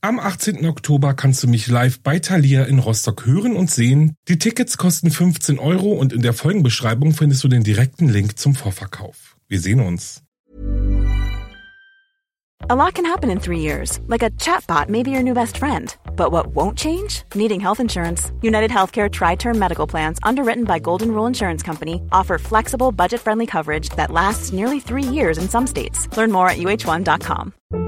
Am 18. Oktober kannst du mich live bei Thalia in Rostock hören und sehen. Die Tickets kosten 15 Euro und in der Folgenbeschreibung findest du den direkten Link zum Vorverkauf. Wir sehen uns. A lot can happen in three years, like a chatbot may be your new best friend. But what won't change? Needing health insurance. United Healthcare Tri Term Medical Plans, underwritten by Golden Rule Insurance Company, offer flexible, budget friendly coverage that lasts nearly three years in some states. Learn more at uh1.com.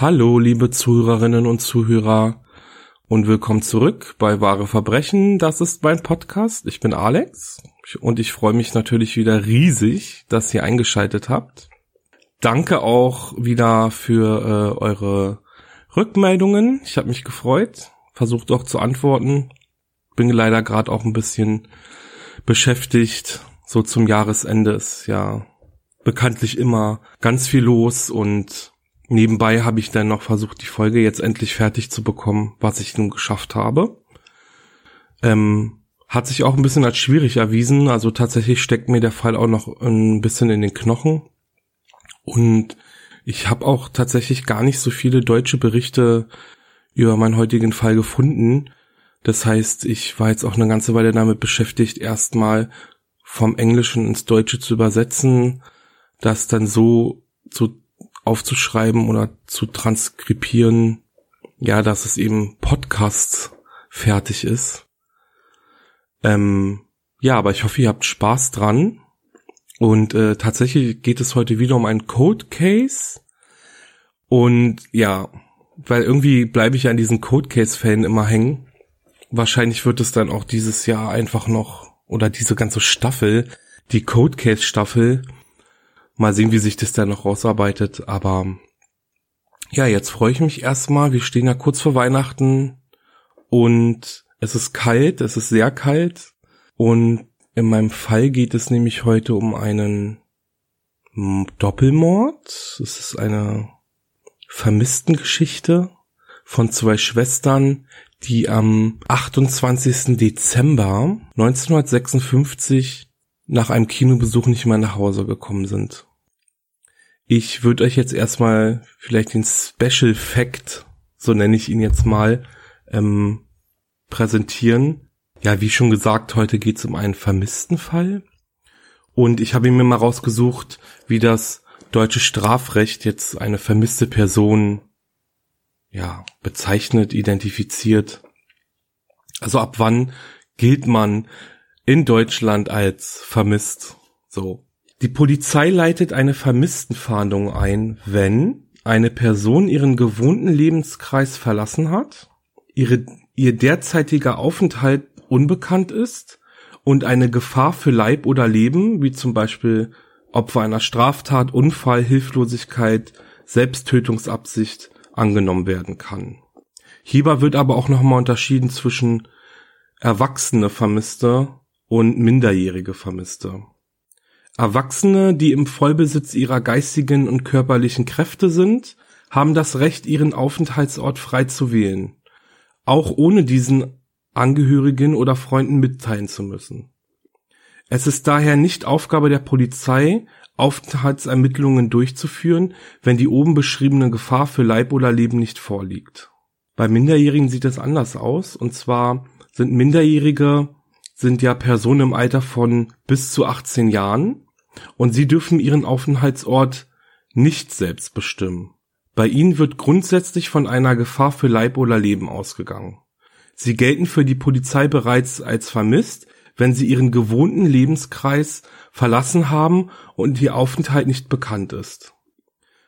Hallo, liebe Zuhörerinnen und Zuhörer und willkommen zurück bei Wahre Verbrechen. Das ist mein Podcast. Ich bin Alex und ich freue mich natürlich wieder riesig, dass ihr eingeschaltet habt. Danke auch wieder für äh, eure Rückmeldungen. Ich habe mich gefreut, versucht auch zu antworten. Bin leider gerade auch ein bisschen beschäftigt. So zum Jahresende ist ja bekanntlich immer ganz viel los und Nebenbei habe ich dann noch versucht, die Folge jetzt endlich fertig zu bekommen, was ich nun geschafft habe. Ähm, hat sich auch ein bisschen als schwierig erwiesen. Also tatsächlich steckt mir der Fall auch noch ein bisschen in den Knochen. Und ich habe auch tatsächlich gar nicht so viele deutsche Berichte über meinen heutigen Fall gefunden. Das heißt, ich war jetzt auch eine ganze Weile damit beschäftigt, erstmal vom Englischen ins Deutsche zu übersetzen, das dann so zu aufzuschreiben oder zu transkribieren, ja, dass es eben Podcast fertig ist. Ähm, ja, aber ich hoffe, ihr habt Spaß dran. Und äh, tatsächlich geht es heute wieder um einen Code Case. Und ja, weil irgendwie bleibe ich an diesen Code Case Fällen immer hängen. Wahrscheinlich wird es dann auch dieses Jahr einfach noch oder diese ganze Staffel, die Code Case Staffel, Mal sehen, wie sich das dann noch rausarbeitet. Aber ja, jetzt freue ich mich erstmal. Wir stehen ja kurz vor Weihnachten und es ist kalt, es ist sehr kalt. Und in meinem Fall geht es nämlich heute um einen Doppelmord. Es ist eine vermissten Geschichte von zwei Schwestern, die am 28. Dezember 1956 nach einem Kinobesuch nicht mehr nach Hause gekommen sind. Ich würde euch jetzt erstmal vielleicht den Special Fact, so nenne ich ihn jetzt mal, ähm, präsentieren. Ja, wie schon gesagt, heute geht es um einen vermissten Fall. Und ich habe mir mal rausgesucht, wie das deutsche Strafrecht jetzt eine vermisste Person ja bezeichnet, identifiziert. Also ab wann gilt man in Deutschland als vermisst? So. Die Polizei leitet eine Vermisstenfahndung ein, wenn eine Person ihren gewohnten Lebenskreis verlassen hat, ihre, ihr derzeitiger Aufenthalt unbekannt ist und eine Gefahr für Leib oder Leben, wie zum Beispiel Opfer einer Straftat, Unfall, Hilflosigkeit, Selbsttötungsabsicht angenommen werden kann. Hierbei wird aber auch nochmal unterschieden zwischen erwachsene Vermisste und minderjährige Vermisste. Erwachsene, die im Vollbesitz ihrer geistigen und körperlichen Kräfte sind, haben das Recht, ihren Aufenthaltsort frei zu wählen, auch ohne diesen Angehörigen oder Freunden mitteilen zu müssen. Es ist daher nicht Aufgabe der Polizei, Aufenthaltsermittlungen durchzuführen, wenn die oben beschriebene Gefahr für Leib oder Leben nicht vorliegt. Bei Minderjährigen sieht es anders aus, und zwar sind Minderjährige sind ja Personen im Alter von bis zu 18 Jahren und sie dürfen ihren Aufenthaltsort nicht selbst bestimmen. Bei ihnen wird grundsätzlich von einer Gefahr für Leib oder Leben ausgegangen. Sie gelten für die Polizei bereits als vermisst, wenn sie ihren gewohnten Lebenskreis verlassen haben und ihr Aufenthalt nicht bekannt ist.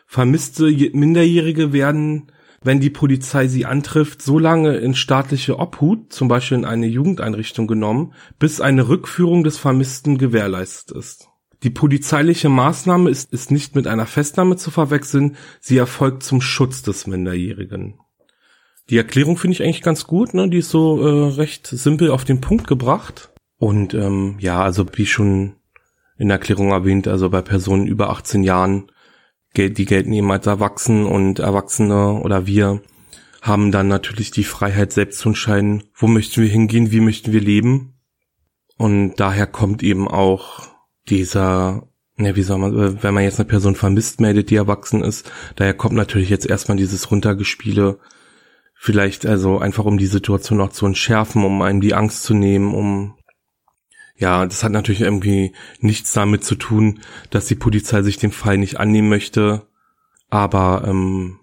Vermisste Minderjährige werden, wenn die Polizei sie antrifft, so lange in staatliche Obhut, zum Beispiel in eine Jugendeinrichtung genommen, bis eine Rückführung des Vermissten gewährleistet ist. Die polizeiliche Maßnahme ist, ist nicht mit einer Festnahme zu verwechseln, sie erfolgt zum Schutz des Minderjährigen. Die Erklärung finde ich eigentlich ganz gut, ne? Die ist so äh, recht simpel auf den Punkt gebracht. Und ähm, ja, also wie schon in der Erklärung erwähnt, also bei Personen über 18 Jahren, die gelten eben als erwachsen und Erwachsene oder wir haben dann natürlich die Freiheit selbst zu entscheiden, wo möchten wir hingehen, wie möchten wir leben. Und daher kommt eben auch dieser, ne, wie soll man, wenn man jetzt eine Person vermisst meldet, die erwachsen ist, daher kommt natürlich jetzt erstmal dieses Runtergespiele, vielleicht also einfach um die Situation noch zu entschärfen, um einem die Angst zu nehmen, um ja, das hat natürlich irgendwie nichts damit zu tun, dass die Polizei sich dem Fall nicht annehmen möchte, aber ähm,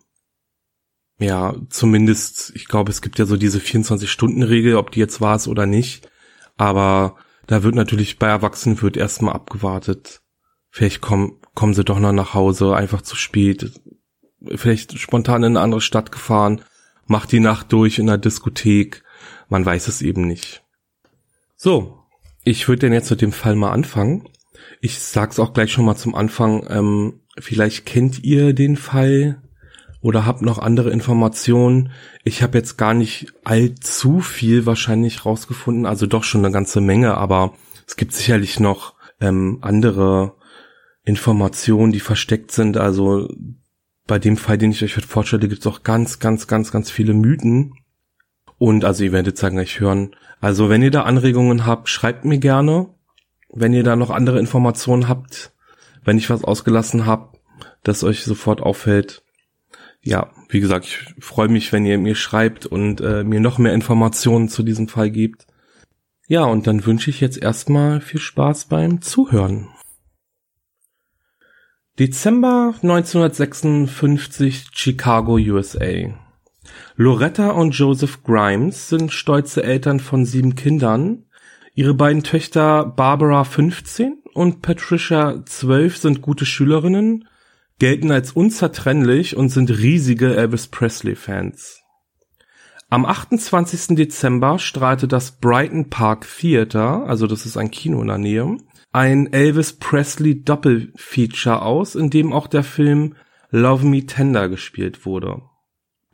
ja, zumindest, ich glaube, es gibt ja so diese 24-Stunden-Regel, ob die jetzt war es oder nicht, aber da wird natürlich bei Erwachsenen wird erstmal abgewartet. Vielleicht kommen, kommen sie doch noch nach Hause, einfach zu spät. Vielleicht spontan in eine andere Stadt gefahren, macht die Nacht durch in der Diskothek. Man weiß es eben nicht. So, ich würde denn jetzt mit dem Fall mal anfangen. Ich sag's auch gleich schon mal zum Anfang. Ähm, vielleicht kennt ihr den Fall oder habt noch andere Informationen. Ich habe jetzt gar nicht allzu viel wahrscheinlich rausgefunden, also doch schon eine ganze Menge, aber es gibt sicherlich noch ähm, andere Informationen, die versteckt sind. Also bei dem Fall, den ich euch heute vorstelle, gibt es auch ganz, ganz, ganz, ganz viele Mythen. Und also ihr werdet sagen gleich hören. Also wenn ihr da Anregungen habt, schreibt mir gerne. Wenn ihr da noch andere Informationen habt, wenn ich was ausgelassen habe, das euch sofort auffällt, ja, wie gesagt, ich freue mich, wenn ihr mir schreibt und äh, mir noch mehr Informationen zu diesem Fall gebt. Ja, und dann wünsche ich jetzt erstmal viel Spaß beim Zuhören. Dezember 1956 Chicago, USA. Loretta und Joseph Grimes sind stolze Eltern von sieben Kindern. Ihre beiden Töchter Barbara 15 und Patricia 12 sind gute Schülerinnen gelten als unzertrennlich und sind riesige Elvis Presley-Fans. Am 28. Dezember strahlte das Brighton Park Theater, also das ist ein Kino in der Nähe, ein Elvis Presley Doppelfeature aus, in dem auch der Film Love Me Tender gespielt wurde.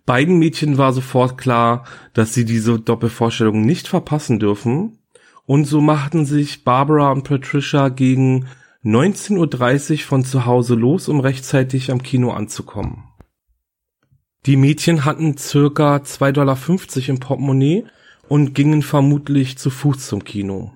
Beiden Mädchen war sofort klar, dass sie diese Doppelvorstellung nicht verpassen dürfen, und so machten sich Barbara und Patricia gegen 19.30 Uhr von zu Hause los, um rechtzeitig am Kino anzukommen. Die Mädchen hatten circa 2,50 Dollar im Portemonnaie und gingen vermutlich zu Fuß zum Kino.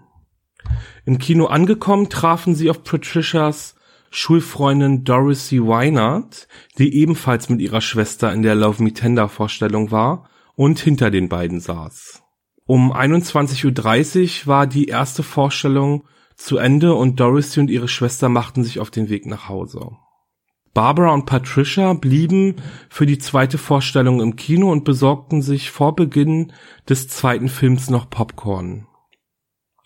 Im Kino angekommen trafen sie auf Patricias Schulfreundin Dorothy Weinert, die ebenfalls mit ihrer Schwester in der Love Me Tender Vorstellung war und hinter den beiden saß. Um 21.30 Uhr war die erste Vorstellung zu Ende und Dorothy und ihre Schwester machten sich auf den Weg nach Hause. Barbara und Patricia blieben für die zweite Vorstellung im Kino und besorgten sich vor Beginn des zweiten Films noch Popcorn.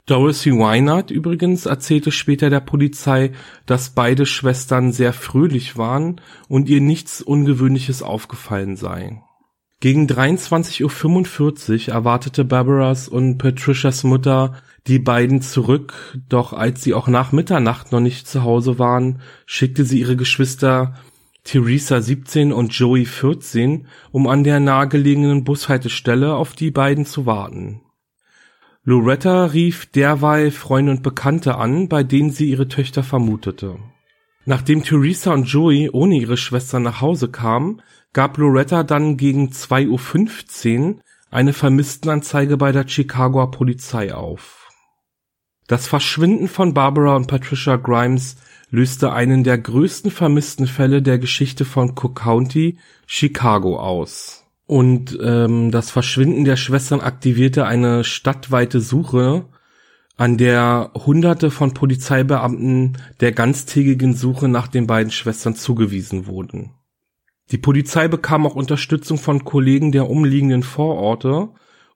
Dorothy Weinert übrigens erzählte später der Polizei, dass beide Schwestern sehr fröhlich waren und ihr nichts Ungewöhnliches aufgefallen sei. Gegen 23.45 Uhr erwartete Barbaras und Patricias Mutter die beiden zurück, doch als sie auch nach Mitternacht noch nicht zu Hause waren, schickte sie ihre Geschwister Theresa 17 und Joey 14, um an der nahegelegenen Bushaltestelle auf die beiden zu warten. Loretta rief derweil Freunde und Bekannte an, bei denen sie ihre Töchter vermutete. Nachdem Theresa und Joey ohne ihre Schwester nach Hause kamen, gab Loretta dann gegen 2.15 Uhr eine Vermisstenanzeige bei der Chicagoer Polizei auf. Das Verschwinden von Barbara und Patricia Grimes löste einen der größten vermissten Fälle der Geschichte von Cook County, Chicago aus. Und ähm, das Verschwinden der Schwestern aktivierte eine stadtweite Suche, an der Hunderte von Polizeibeamten der ganztägigen Suche nach den beiden Schwestern zugewiesen wurden. Die Polizei bekam auch Unterstützung von Kollegen der umliegenden Vororte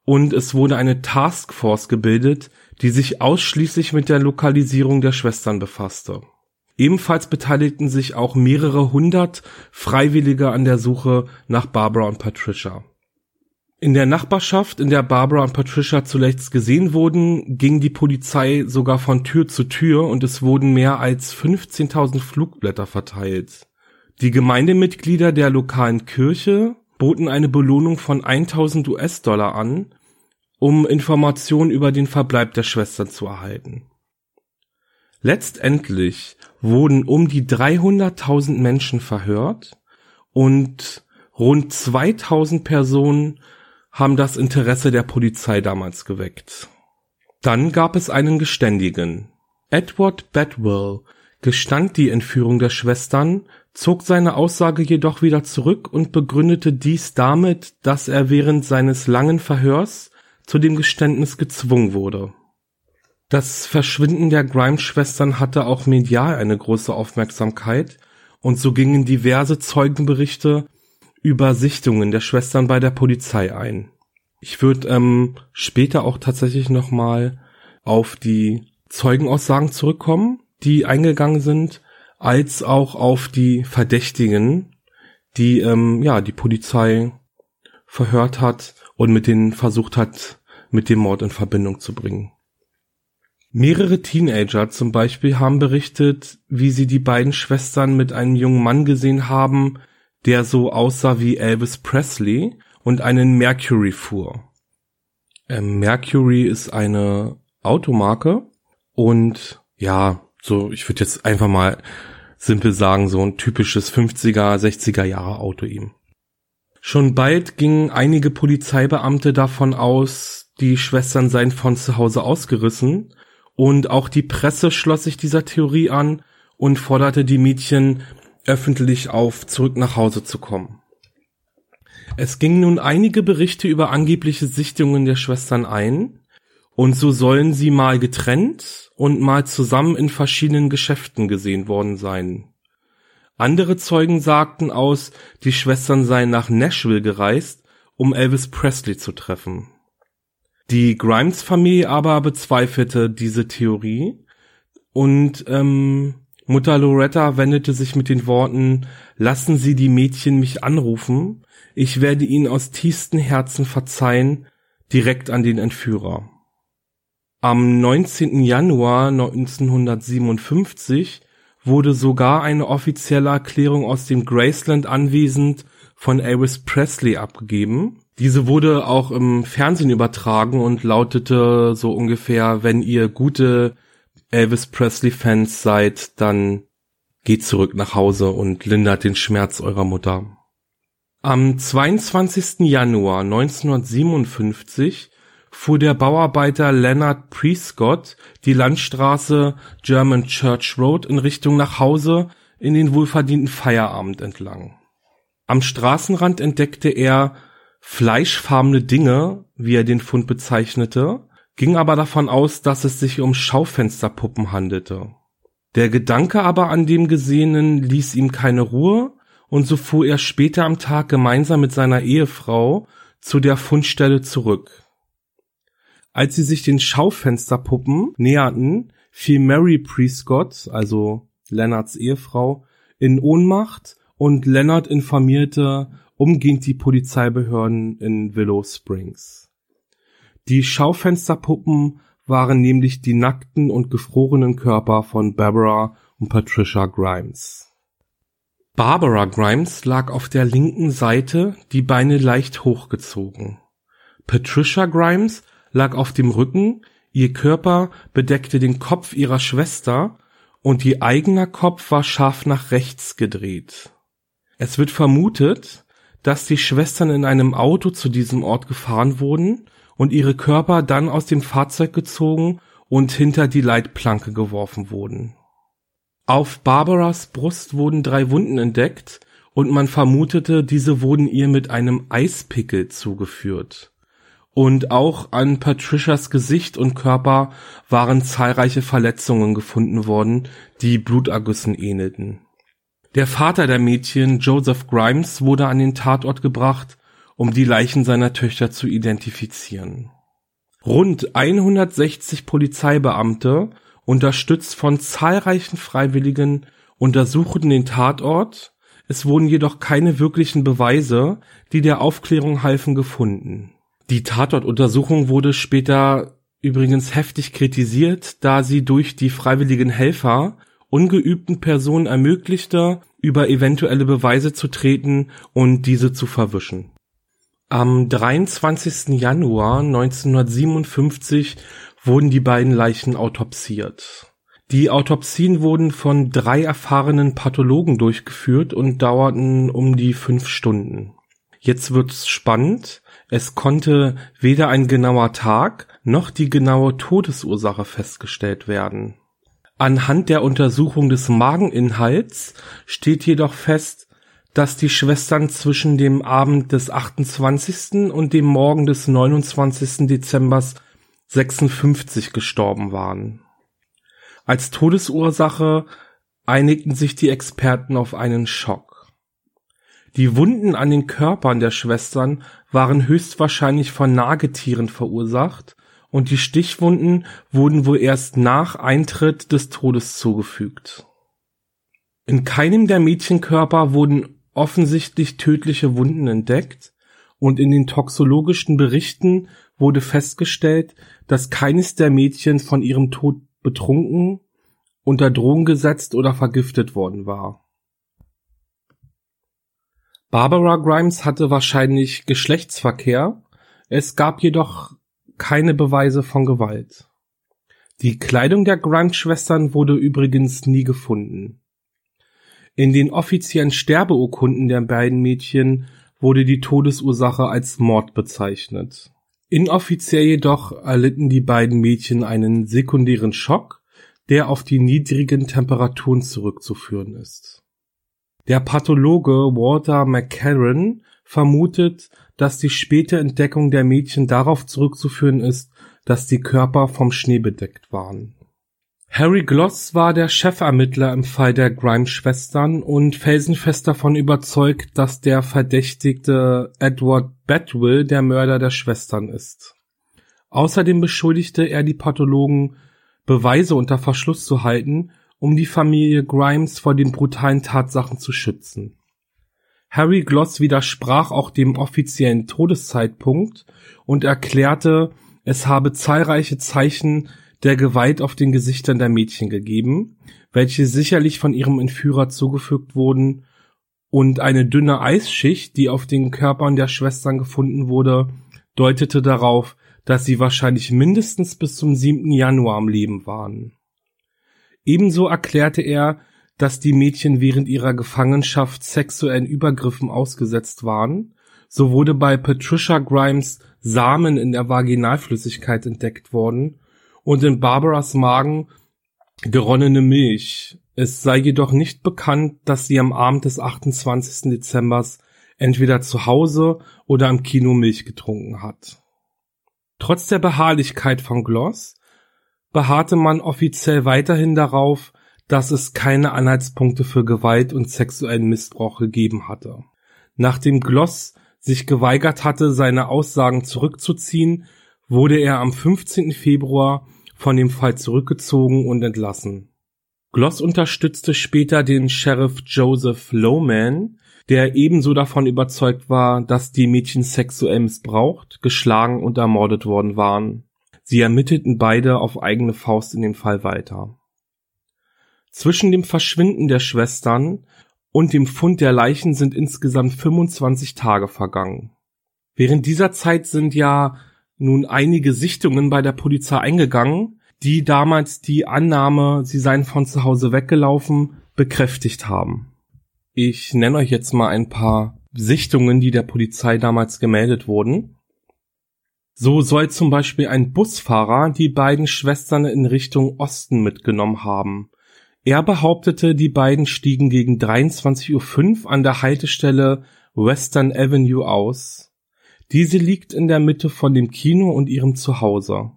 und es wurde eine Taskforce gebildet, die sich ausschließlich mit der Lokalisierung der Schwestern befasste. Ebenfalls beteiligten sich auch mehrere hundert Freiwillige an der Suche nach Barbara und Patricia. In der Nachbarschaft, in der Barbara und Patricia zuletzt gesehen wurden, ging die Polizei sogar von Tür zu Tür und es wurden mehr als 15.000 Flugblätter verteilt. Die Gemeindemitglieder der lokalen Kirche boten eine Belohnung von 1000 US-Dollar an, um Informationen über den Verbleib der Schwestern zu erhalten. Letztendlich wurden um die 300.000 Menschen verhört und rund 2000 Personen haben das Interesse der Polizei damals geweckt. Dann gab es einen Geständigen. Edward Bedwell gestand die Entführung der Schwestern, zog seine Aussage jedoch wieder zurück und begründete dies damit, dass er während seines langen Verhörs zu dem Geständnis gezwungen wurde. Das Verschwinden der Grimes-Schwestern hatte auch medial eine große Aufmerksamkeit und so gingen diverse Zeugenberichte über Sichtungen der Schwestern bei der Polizei ein. Ich würde ähm, später auch tatsächlich nochmal auf die Zeugenaussagen zurückkommen, die eingegangen sind, als auch auf die Verdächtigen, die ähm, ja die Polizei verhört hat und mit denen versucht hat, mit dem Mord in Verbindung zu bringen. Mehrere Teenager zum Beispiel haben berichtet, wie sie die beiden Schwestern mit einem jungen Mann gesehen haben, der so aussah wie Elvis Presley und einen Mercury fuhr. Ähm, Mercury ist eine Automarke und ja, so, ich würde jetzt einfach mal simpel sagen, so ein typisches 50er, 60er Jahre Auto ihm. Schon bald gingen einige Polizeibeamte davon aus, die Schwestern seien von zu Hause ausgerissen und auch die Presse schloss sich dieser Theorie an und forderte die Mädchen öffentlich auf, zurück nach Hause zu kommen. Es gingen nun einige Berichte über angebliche Sichtungen der Schwestern ein, und so sollen sie mal getrennt und mal zusammen in verschiedenen Geschäften gesehen worden sein. Andere Zeugen sagten aus, die Schwestern seien nach Nashville gereist, um Elvis Presley zu treffen. Die Grimes-Familie aber bezweifelte diese Theorie und ähm, Mutter Loretta wendete sich mit den Worten Lassen Sie die Mädchen mich anrufen, ich werde ihnen aus tiefstem Herzen verzeihen, direkt an den Entführer. Am 19. Januar 1957 wurde sogar eine offizielle Erklärung aus dem Graceland anwesend von Elvis Presley abgegeben. Diese wurde auch im Fernsehen übertragen und lautete so ungefähr, wenn ihr gute Elvis Presley Fans seid, dann geht zurück nach Hause und lindert den Schmerz eurer Mutter. Am 22. Januar 1957 fuhr der Bauarbeiter Leonard Prescott die Landstraße German Church Road in Richtung nach Hause in den wohlverdienten Feierabend entlang. Am Straßenrand entdeckte er fleischfarbene Dinge, wie er den Fund bezeichnete, ging aber davon aus, dass es sich um Schaufensterpuppen handelte. Der Gedanke aber an dem Gesehenen ließ ihm keine Ruhe, und so fuhr er später am Tag gemeinsam mit seiner Ehefrau zu der Fundstelle zurück. Als sie sich den Schaufensterpuppen näherten, fiel Mary Prescott, also Leonards Ehefrau, in Ohnmacht und Leonard informierte umgehend die Polizeibehörden in Willow Springs. Die Schaufensterpuppen waren nämlich die nackten und gefrorenen Körper von Barbara und Patricia Grimes. Barbara Grimes lag auf der linken Seite, die Beine leicht hochgezogen. Patricia Grimes lag auf dem Rücken, ihr Körper bedeckte den Kopf ihrer Schwester und ihr eigener Kopf war scharf nach rechts gedreht. Es wird vermutet, dass die Schwestern in einem Auto zu diesem Ort gefahren wurden und ihre Körper dann aus dem Fahrzeug gezogen und hinter die Leitplanke geworfen wurden. Auf Barbaras Brust wurden drei Wunden entdeckt und man vermutete, diese wurden ihr mit einem Eispickel zugeführt. Und auch an Patricias Gesicht und Körper waren zahlreiche Verletzungen gefunden worden, die Blutergüssen ähnelten. Der Vater der Mädchen, Joseph Grimes, wurde an den Tatort gebracht, um die Leichen seiner Töchter zu identifizieren. Rund 160 Polizeibeamte, unterstützt von zahlreichen Freiwilligen, untersuchten den Tatort, es wurden jedoch keine wirklichen Beweise, die der Aufklärung halfen, gefunden. Die Tatortuntersuchung wurde später übrigens heftig kritisiert, da sie durch die freiwilligen Helfer ungeübten Personen ermöglichte, über eventuelle Beweise zu treten und diese zu verwischen. Am 23. Januar 1957 wurden die beiden Leichen autopsiert. Die Autopsien wurden von drei erfahrenen Pathologen durchgeführt und dauerten um die fünf Stunden. Jetzt wird's spannend. Es konnte weder ein genauer Tag noch die genaue Todesursache festgestellt werden. Anhand der Untersuchung des Mageninhalts steht jedoch fest, dass die Schwestern zwischen dem Abend des 28. und dem Morgen des 29. Dezembers 56 gestorben waren. Als Todesursache einigten sich die Experten auf einen Schock. Die Wunden an den Körpern der Schwestern waren höchstwahrscheinlich von Nagetieren verursacht und die Stichwunden wurden wohl erst nach Eintritt des Todes zugefügt. In keinem der Mädchenkörper wurden offensichtlich tödliche Wunden entdeckt und in den toxologischen Berichten wurde festgestellt, dass keines der Mädchen von ihrem Tod betrunken, unter Drogen gesetzt oder vergiftet worden war. Barbara Grimes hatte wahrscheinlich Geschlechtsverkehr, es gab jedoch keine Beweise von Gewalt. Die Kleidung der Grimes-Schwestern wurde übrigens nie gefunden. In den offiziellen Sterbeurkunden der beiden Mädchen wurde die Todesursache als Mord bezeichnet. Inoffiziell jedoch erlitten die beiden Mädchen einen sekundären Schock, der auf die niedrigen Temperaturen zurückzuführen ist. Der Pathologe Walter McCarran vermutet, dass die späte Entdeckung der Mädchen darauf zurückzuführen ist, dass die Körper vom Schnee bedeckt waren. Harry Gloss war der Chefermittler im Fall der Grimes-Schwestern und felsenfest davon überzeugt, dass der Verdächtigte Edward Bedwill der Mörder der Schwestern ist. Außerdem beschuldigte er die Pathologen, Beweise unter Verschluss zu halten, um die Familie Grimes vor den brutalen Tatsachen zu schützen. Harry Gloss widersprach auch dem offiziellen Todeszeitpunkt und erklärte, es habe zahlreiche Zeichen der Gewalt auf den Gesichtern der Mädchen gegeben, welche sicherlich von ihrem Entführer zugefügt wurden, und eine dünne Eisschicht, die auf den Körpern der Schwestern gefunden wurde, deutete darauf, dass sie wahrscheinlich mindestens bis zum 7. Januar am Leben waren. Ebenso erklärte er, dass die Mädchen während ihrer Gefangenschaft sexuellen Übergriffen ausgesetzt waren, so wurde bei Patricia Grimes Samen in der Vaginalflüssigkeit entdeckt worden und in Barbaras Magen geronnene Milch. Es sei jedoch nicht bekannt, dass sie am Abend des 28. Dezembers entweder zu Hause oder am Kino Milch getrunken hat. Trotz der Beharrlichkeit von Gloss beharrte man offiziell weiterhin darauf, dass es keine Anhaltspunkte für Gewalt und sexuellen Missbrauch gegeben hatte. Nachdem Gloss sich geweigert hatte, seine Aussagen zurückzuziehen, wurde er am 15. Februar von dem Fall zurückgezogen und entlassen. Gloss unterstützte später den Sheriff Joseph Lowman, der ebenso davon überzeugt war, dass die Mädchen sexuell missbraucht, geschlagen und ermordet worden waren. Sie ermittelten beide auf eigene Faust in dem Fall weiter. Zwischen dem Verschwinden der Schwestern und dem Fund der Leichen sind insgesamt 25 Tage vergangen. Während dieser Zeit sind ja nun einige Sichtungen bei der Polizei eingegangen, die damals die Annahme, sie seien von zu Hause weggelaufen, bekräftigt haben. Ich nenne euch jetzt mal ein paar Sichtungen, die der Polizei damals gemeldet wurden. So soll zum Beispiel ein Busfahrer die beiden Schwestern in Richtung Osten mitgenommen haben. Er behauptete, die beiden stiegen gegen 23:05 Uhr an der Haltestelle Western Avenue aus. Diese liegt in der Mitte von dem Kino und ihrem Zuhause.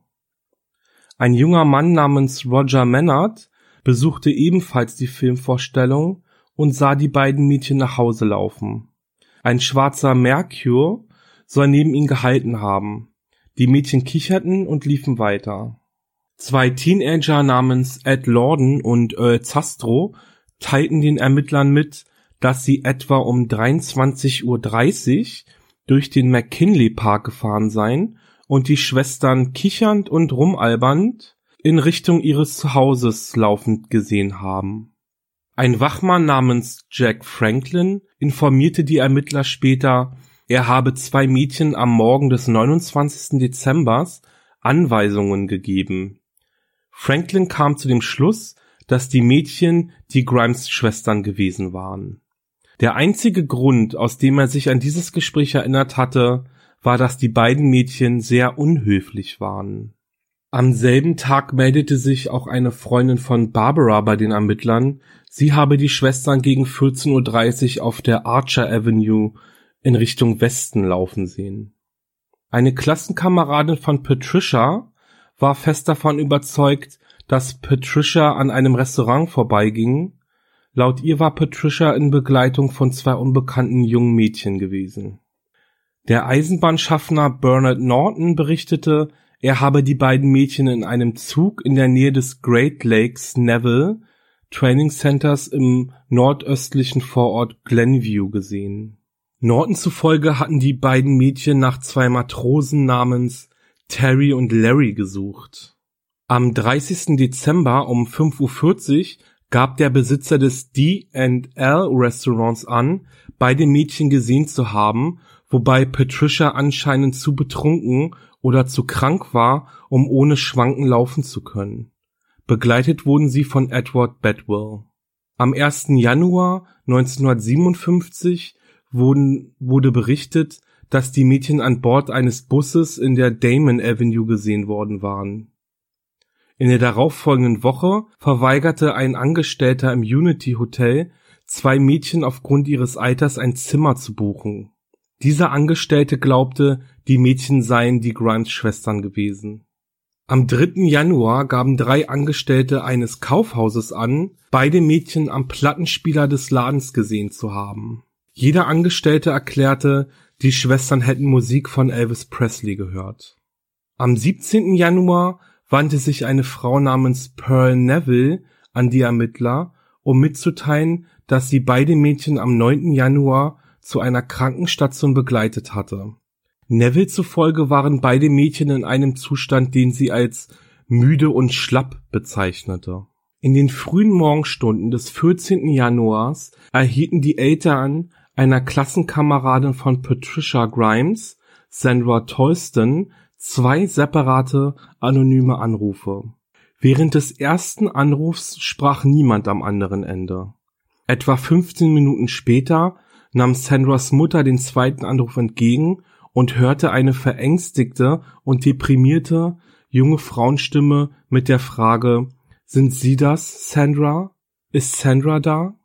Ein junger Mann namens Roger Mannard besuchte ebenfalls die Filmvorstellung und sah die beiden Mädchen nach Hause laufen. Ein schwarzer Mercure soll neben ihnen gehalten haben. Die Mädchen kicherten und liefen weiter. Zwei Teenager namens Ed Lorden und Earl Zastro teilten den Ermittlern mit, dass sie etwa um 23.30 Uhr durch den McKinley Park gefahren seien und die Schwestern kichernd und rumalbernd in Richtung ihres Zuhauses laufend gesehen haben. Ein Wachmann namens Jack Franklin informierte die Ermittler später, er habe zwei Mädchen am Morgen des 29. Dezembers Anweisungen gegeben. Franklin kam zu dem Schluss, dass die Mädchen die Grimes-Schwestern gewesen waren. Der einzige Grund, aus dem er sich an dieses Gespräch erinnert hatte, war, dass die beiden Mädchen sehr unhöflich waren. Am selben Tag meldete sich auch eine Freundin von Barbara bei den Ermittlern, sie habe die Schwestern gegen 14.30 Uhr auf der Archer Avenue in Richtung Westen laufen sehen. Eine Klassenkameradin von Patricia war fest davon überzeugt, dass Patricia an einem Restaurant vorbeiging. Laut ihr war Patricia in Begleitung von zwei unbekannten jungen Mädchen gewesen. Der Eisenbahnschaffner Bernard Norton berichtete, er habe die beiden Mädchen in einem Zug in der Nähe des Great Lakes Neville Training Centers im nordöstlichen Vorort Glenview gesehen. Norton zufolge hatten die beiden Mädchen nach zwei Matrosen namens Terry und Larry gesucht. Am 30. Dezember um 5.40 Uhr gab der Besitzer des D&L Restaurants an, beide Mädchen gesehen zu haben, wobei Patricia anscheinend zu betrunken oder zu krank war, um ohne Schwanken laufen zu können. Begleitet wurden sie von Edward Bedwell. Am 1. Januar 1957 wurden, wurde berichtet, dass die Mädchen an Bord eines Busses in der Damon Avenue gesehen worden waren. In der darauffolgenden Woche verweigerte ein Angestellter im Unity Hotel zwei Mädchen aufgrund ihres Alters ein Zimmer zu buchen. Dieser Angestellte glaubte, die Mädchen seien die Grimes-Schwestern gewesen. Am 3. Januar gaben drei Angestellte eines Kaufhauses an, beide Mädchen am Plattenspieler des Ladens gesehen zu haben. Jeder Angestellte erklärte, die Schwestern hätten Musik von Elvis Presley gehört. Am 17. Januar wandte sich eine Frau namens Pearl Neville an die Ermittler, um mitzuteilen, dass sie beide Mädchen am 9. Januar zu einer Krankenstation begleitet hatte. Neville zufolge waren beide Mädchen in einem Zustand, den sie als müde und schlapp bezeichnete. In den frühen Morgenstunden des 14. Januars erhielten die Eltern einer Klassenkameradin von Patricia Grimes, Sandra Tolston, zwei separate anonyme Anrufe. Während des ersten Anrufs sprach niemand am anderen Ende. Etwa 15 Minuten später nahm Sandras Mutter den zweiten Anruf entgegen und hörte eine verängstigte und deprimierte junge Frauenstimme mit der Frage Sind Sie das, Sandra? Ist Sandra da?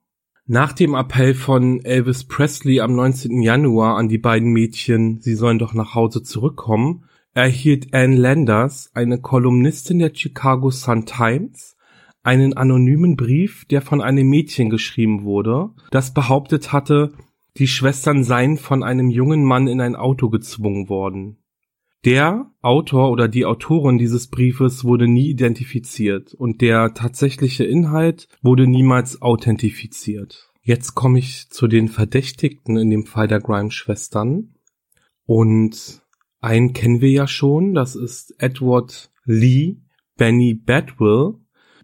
Nach dem Appell von Elvis Presley am 19. Januar an die beiden Mädchen, sie sollen doch nach Hause zurückkommen, erhielt Ann Landers, eine Kolumnistin der Chicago Sun-Times, einen anonymen Brief, der von einem Mädchen geschrieben wurde, das behauptet hatte, die Schwestern seien von einem jungen Mann in ein Auto gezwungen worden. Der Autor oder die Autorin dieses Briefes wurde nie identifiziert und der tatsächliche Inhalt wurde niemals authentifiziert. Jetzt komme ich zu den Verdächtigten in dem Fall der Grimes-Schwestern. Und einen kennen wir ja schon, das ist Edward Lee Benny Badwell.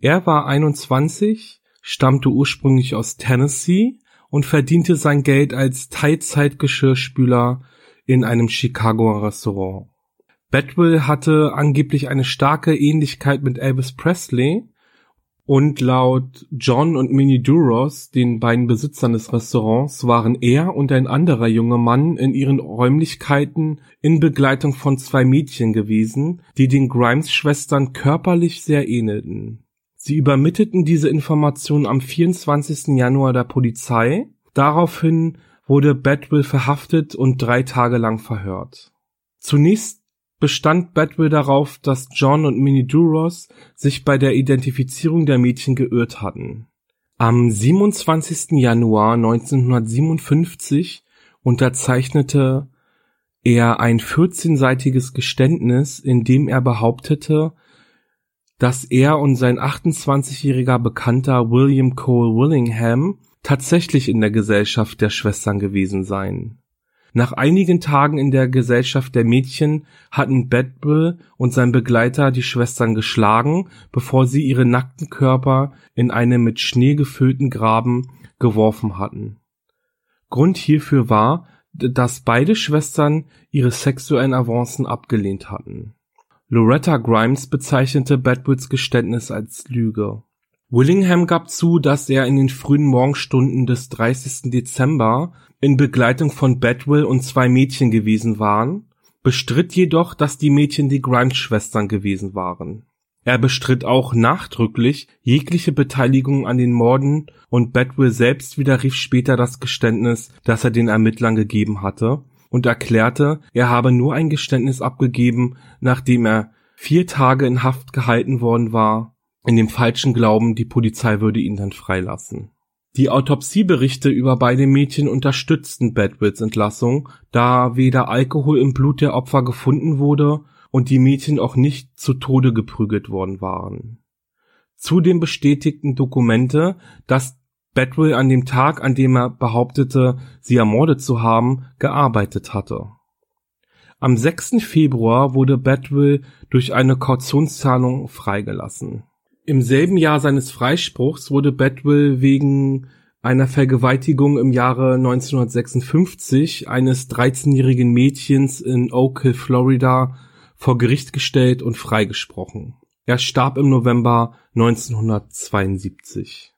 Er war 21, stammte ursprünglich aus Tennessee und verdiente sein Geld als Teilzeitgeschirrspüler in einem Chicagoer Restaurant. Badwell hatte angeblich eine starke Ähnlichkeit mit Elvis Presley und laut John und Minnie Duros, den beiden Besitzern des Restaurants, waren er und ein anderer junger Mann in ihren Räumlichkeiten in Begleitung von zwei Mädchen gewesen, die den Grimes-Schwestern körperlich sehr ähnelten. Sie übermittelten diese Information am 24. Januar der Polizei. Daraufhin wurde Bedwell verhaftet und drei Tage lang verhört. Zunächst bestand Bedwell darauf, dass John und Minnie Duros sich bei der Identifizierung der Mädchen geirrt hatten. Am 27. Januar 1957 unterzeichnete er ein 14-seitiges Geständnis, in dem er behauptete, dass er und sein 28-jähriger Bekannter William Cole Willingham tatsächlich in der Gesellschaft der Schwestern gewesen seien. Nach einigen Tagen in der Gesellschaft der Mädchen hatten Bedwell und sein Begleiter die Schwestern geschlagen, bevor sie ihre nackten Körper in einen mit Schnee gefüllten Graben geworfen hatten. Grund hierfür war, dass beide Schwestern ihre sexuellen Avancen abgelehnt hatten. Loretta Grimes bezeichnete Bedwells Geständnis als Lüge. Willingham gab zu, dass er in den frühen Morgenstunden des 30. Dezember in Begleitung von Bedwell und zwei Mädchen gewesen waren, bestritt jedoch, dass die Mädchen die Grimes-Schwestern gewesen waren. Er bestritt auch nachdrücklich jegliche Beteiligung an den Morden und Bedwell selbst widerrief später das Geständnis, das er den Ermittlern gegeben hatte und erklärte, er habe nur ein Geständnis abgegeben, nachdem er vier Tage in Haft gehalten worden war, in dem falschen Glauben, die Polizei würde ihn dann freilassen. Die Autopsieberichte über beide Mädchen unterstützten Bedwells Entlassung, da weder Alkohol im Blut der Opfer gefunden wurde und die Mädchen auch nicht zu Tode geprügelt worden waren. Zudem bestätigten Dokumente, dass Bedwell an dem Tag, an dem er behauptete, sie ermordet zu haben, gearbeitet hatte. Am 6. Februar wurde Bedwell durch eine Kautionszahlung freigelassen. Im selben Jahr seines Freispruchs wurde Bedwell wegen einer Vergewaltigung im Jahre 1956 eines 13-jährigen Mädchens in Oak Hill, Florida, vor Gericht gestellt und freigesprochen. Er starb im November 1972.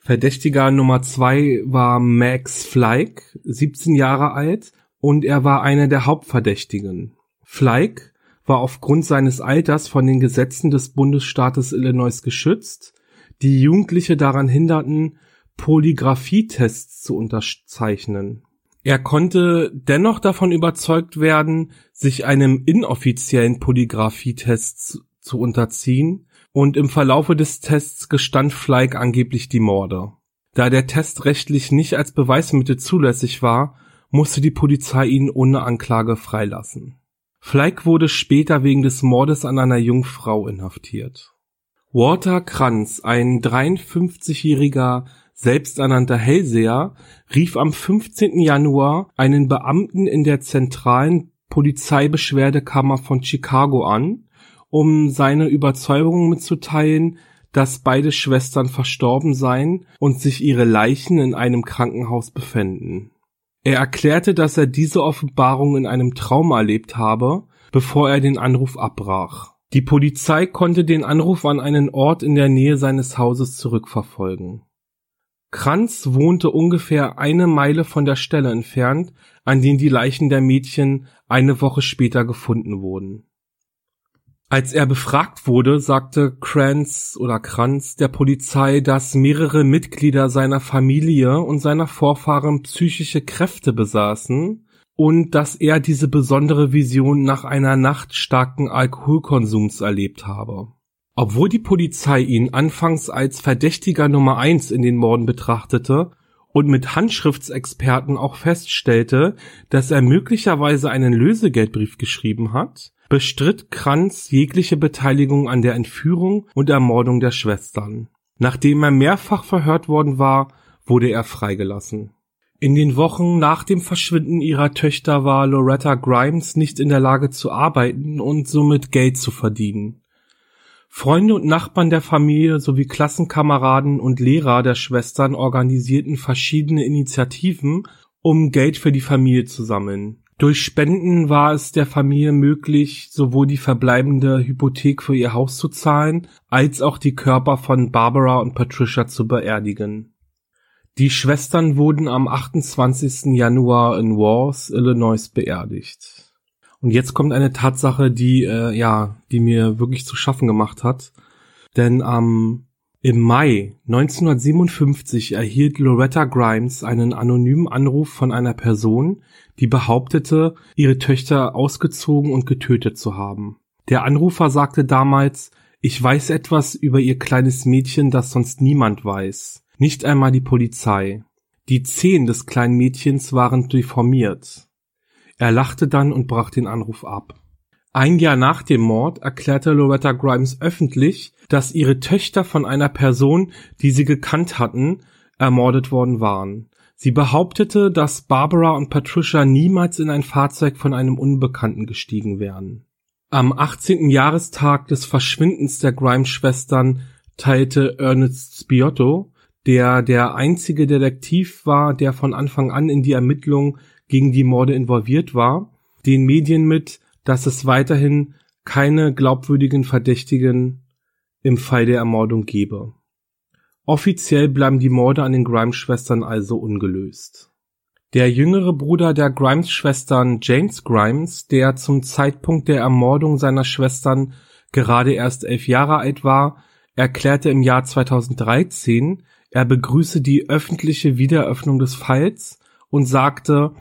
Verdächtiger Nummer zwei war Max Fleig, 17 Jahre alt, und er war einer der Hauptverdächtigen. Fleig war aufgrund seines Alters von den Gesetzen des Bundesstaates Illinois geschützt, die Jugendliche daran hinderten, Polygraphietests zu unterzeichnen. Er konnte dennoch davon überzeugt werden, sich einem inoffiziellen Polygraphietest zu unterziehen, und im Verlaufe des Tests gestand Fleig angeblich die Morde. Da der Test rechtlich nicht als Beweismittel zulässig war, musste die Polizei ihn ohne Anklage freilassen. Fleig wurde später wegen des Mordes an einer Jungfrau inhaftiert. Walter Kranz, ein 53-jähriger selbsternannter Hellseher, rief am 15. Januar einen Beamten in der zentralen Polizeibeschwerdekammer von Chicago an, um seine Überzeugung mitzuteilen, dass beide Schwestern verstorben seien und sich ihre Leichen in einem Krankenhaus befänden. Er erklärte, dass er diese Offenbarung in einem Traum erlebt habe, bevor er den Anruf abbrach. Die Polizei konnte den Anruf an einen Ort in der Nähe seines Hauses zurückverfolgen. Kranz wohnte ungefähr eine Meile von der Stelle entfernt, an den die Leichen der Mädchen eine Woche später gefunden wurden. Als er befragt wurde, sagte Kranz oder Kranz der Polizei, dass mehrere Mitglieder seiner Familie und seiner Vorfahren psychische Kräfte besaßen und dass er diese besondere Vision nach einer Nacht starken Alkoholkonsums erlebt habe. Obwohl die Polizei ihn anfangs als Verdächtiger Nummer eins in den Morden betrachtete und mit Handschriftsexperten auch feststellte, dass er möglicherweise einen Lösegeldbrief geschrieben hat, bestritt Kranz jegliche Beteiligung an der Entführung und Ermordung der Schwestern. Nachdem er mehrfach verhört worden war, wurde er freigelassen. In den Wochen nach dem Verschwinden ihrer Töchter war Loretta Grimes nicht in der Lage zu arbeiten und somit Geld zu verdienen. Freunde und Nachbarn der Familie sowie Klassenkameraden und Lehrer der Schwestern organisierten verschiedene Initiativen, um Geld für die Familie zu sammeln. Durch Spenden war es der Familie möglich, sowohl die verbleibende Hypothek für ihr Haus zu zahlen, als auch die Körper von Barbara und Patricia zu beerdigen. Die Schwestern wurden am 28. Januar in Wars, Illinois beerdigt. Und jetzt kommt eine Tatsache, die äh, ja, die mir wirklich zu schaffen gemacht hat, denn am im Mai 1957 erhielt Loretta Grimes einen anonymen Anruf von einer Person, die behauptete, ihre Töchter ausgezogen und getötet zu haben. Der Anrufer sagte damals, ich weiß etwas über ihr kleines Mädchen, das sonst niemand weiß. Nicht einmal die Polizei. Die Zehen des kleinen Mädchens waren deformiert. Er lachte dann und brach den Anruf ab. Ein Jahr nach dem Mord erklärte Loretta Grimes öffentlich, dass ihre Töchter von einer Person, die sie gekannt hatten, ermordet worden waren. Sie behauptete, dass Barbara und Patricia niemals in ein Fahrzeug von einem Unbekannten gestiegen wären. Am 18. Jahrestag des Verschwindens der Grimes-Schwestern teilte Ernest Spiotto, der der einzige Detektiv war, der von Anfang an in die Ermittlung gegen die Morde involviert war, den Medien mit, dass es weiterhin keine glaubwürdigen Verdächtigen im Fall der Ermordung gebe. Offiziell bleiben die Morde an den Grimes-Schwestern also ungelöst. Der jüngere Bruder der Grimes-Schwestern, James Grimes, der zum Zeitpunkt der Ermordung seiner Schwestern gerade erst elf Jahre alt war, erklärte im Jahr 2013, er begrüße die öffentliche Wiedereröffnung des Falls und sagte,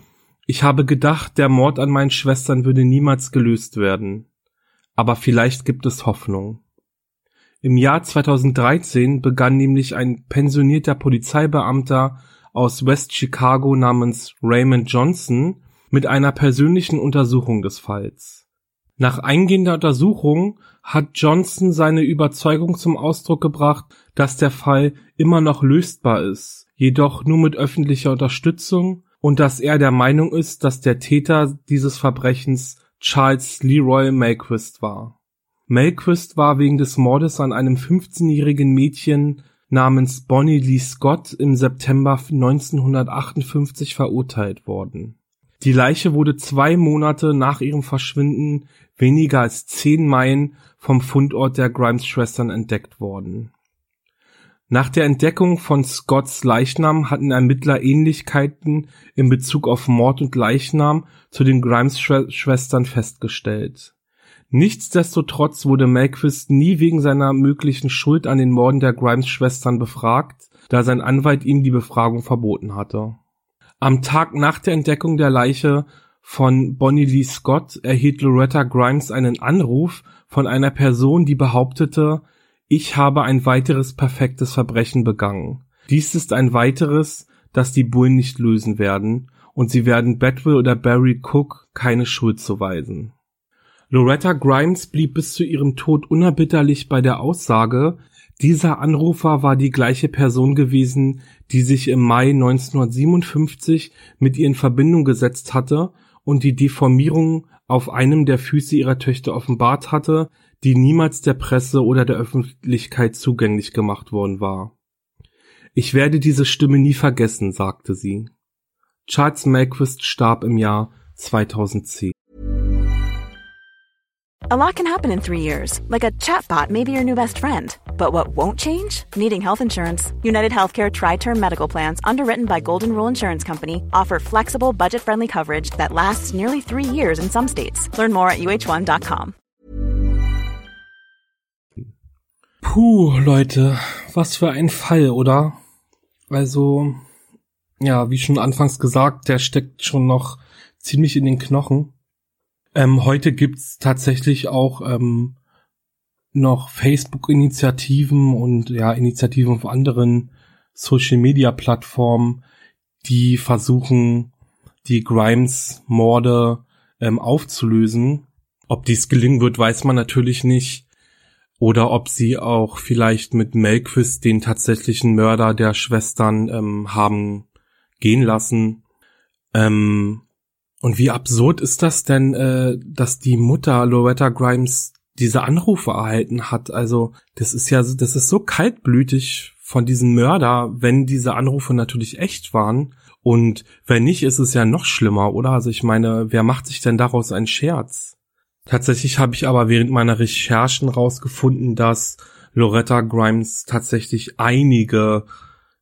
ich habe gedacht, der Mord an meinen Schwestern würde niemals gelöst werden. Aber vielleicht gibt es Hoffnung. Im Jahr 2013 begann nämlich ein pensionierter Polizeibeamter aus West Chicago namens Raymond Johnson mit einer persönlichen Untersuchung des Falls. Nach eingehender Untersuchung hat Johnson seine Überzeugung zum Ausdruck gebracht, dass der Fall immer noch lösbar ist, jedoch nur mit öffentlicher Unterstützung und dass er der Meinung ist, dass der Täter dieses Verbrechens Charles Leroy Melquist war. Melquist war wegen des Mordes an einem 15-jährigen Mädchen namens Bonnie Lee Scott im September 1958 verurteilt worden. Die Leiche wurde zwei Monate nach ihrem Verschwinden weniger als zehn Meilen vom Fundort der Grimes-Schwestern entdeckt worden. Nach der Entdeckung von Scotts Leichnam hatten Ermittler Ähnlichkeiten in Bezug auf Mord und Leichnam zu den Grimes-Schwestern festgestellt. Nichtsdestotrotz wurde Melquist nie wegen seiner möglichen Schuld an den Morden der Grimes-Schwestern befragt, da sein Anwalt ihm die Befragung verboten hatte. Am Tag nach der Entdeckung der Leiche von Bonnie Lee Scott erhielt Loretta Grimes einen Anruf von einer Person, die behauptete, ich habe ein weiteres perfektes Verbrechen begangen. Dies ist ein weiteres, das die Bullen nicht lösen werden, und sie werden Bedwell oder Barry Cook keine Schuld zuweisen. Loretta Grimes blieb bis zu ihrem Tod unerbitterlich bei der Aussage, dieser Anrufer war die gleiche Person gewesen, die sich im Mai 1957 mit ihr in Verbindung gesetzt hatte und die Deformierung auf einem der Füße ihrer Töchter offenbart hatte, die niemals der Presse oder der Öffentlichkeit zugänglich gemacht worden war. Ich werde diese Stimme nie vergessen, sagte sie. Charles Melquist starb im Jahr 2010. A lot can happen in three years, like a chatbot may be your new best friend. But what won't change? Needing health insurance. United Healthcare Tri Term Medical Plans, underwritten by Golden Rule Insurance Company, offer flexible, budget friendly coverage that lasts nearly three years in some states. Learn more at uh1.com. Puh, Leute, was für ein Fall, oder? Also, ja, wie schon anfangs gesagt, der steckt schon noch ziemlich in den Knochen. Ähm, heute gibt's tatsächlich auch ähm, noch Facebook-Initiativen und ja, Initiativen auf anderen Social-Media-Plattformen, die versuchen, die Grimes-Morde ähm, aufzulösen. Ob dies gelingen wird, weiß man natürlich nicht. Oder ob sie auch vielleicht mit Melquist den tatsächlichen Mörder der Schwestern ähm, haben gehen lassen. Ähm, und wie absurd ist das denn, äh, dass die Mutter Loretta Grimes diese Anrufe erhalten hat? Also das ist ja, das ist so kaltblütig von diesem Mörder, wenn diese Anrufe natürlich echt waren. Und wenn nicht, ist es ja noch schlimmer, oder? Also ich meine, wer macht sich denn daraus einen Scherz? Tatsächlich habe ich aber während meiner Recherchen rausgefunden, dass Loretta Grimes tatsächlich einige,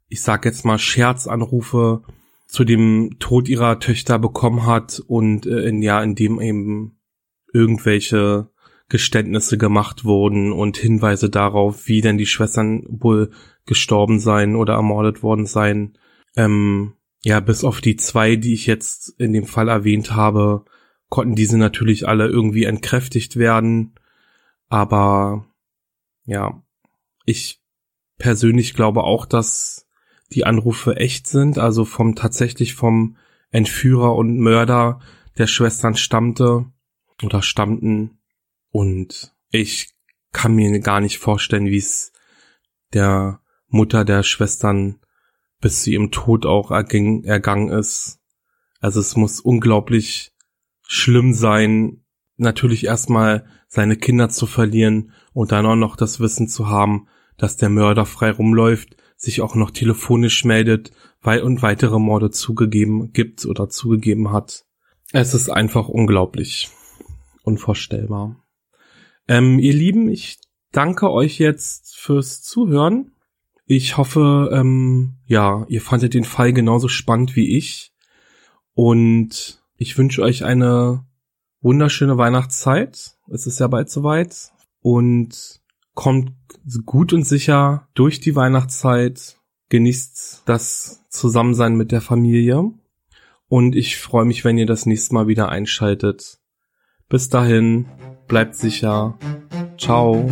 ich sag jetzt mal, Scherzanrufe zu dem Tod ihrer Töchter bekommen hat und äh, in ja, in dem eben irgendwelche Geständnisse gemacht wurden und Hinweise darauf, wie denn die Schwestern wohl gestorben sein oder ermordet worden sein. Ähm, ja, bis auf die zwei, die ich jetzt in dem Fall erwähnt habe, konnten diese natürlich alle irgendwie entkräftigt werden. Aber ja, ich persönlich glaube auch, dass die Anrufe echt sind, also vom tatsächlich vom Entführer und Mörder der Schwestern stammte oder stammten. Und ich kann mir gar nicht vorstellen, wie es der Mutter der Schwestern bis zu ihrem Tod auch erging, ergangen ist. Also es muss unglaublich schlimm sein, natürlich erstmal seine Kinder zu verlieren und dann auch noch das Wissen zu haben, dass der Mörder frei rumläuft, sich auch noch telefonisch meldet, weil und weitere Morde zugegeben gibt oder zugegeben hat. Es ist einfach unglaublich. Unvorstellbar. Ähm, ihr Lieben, ich danke euch jetzt fürs Zuhören. Ich hoffe, ähm, ja, ihr fandet den Fall genauso spannend wie ich. Und ich wünsche euch eine wunderschöne Weihnachtszeit. Es ist ja bald soweit. Und kommt gut und sicher durch die Weihnachtszeit. Genießt das Zusammensein mit der Familie. Und ich freue mich, wenn ihr das nächste Mal wieder einschaltet. Bis dahin, bleibt sicher. Ciao.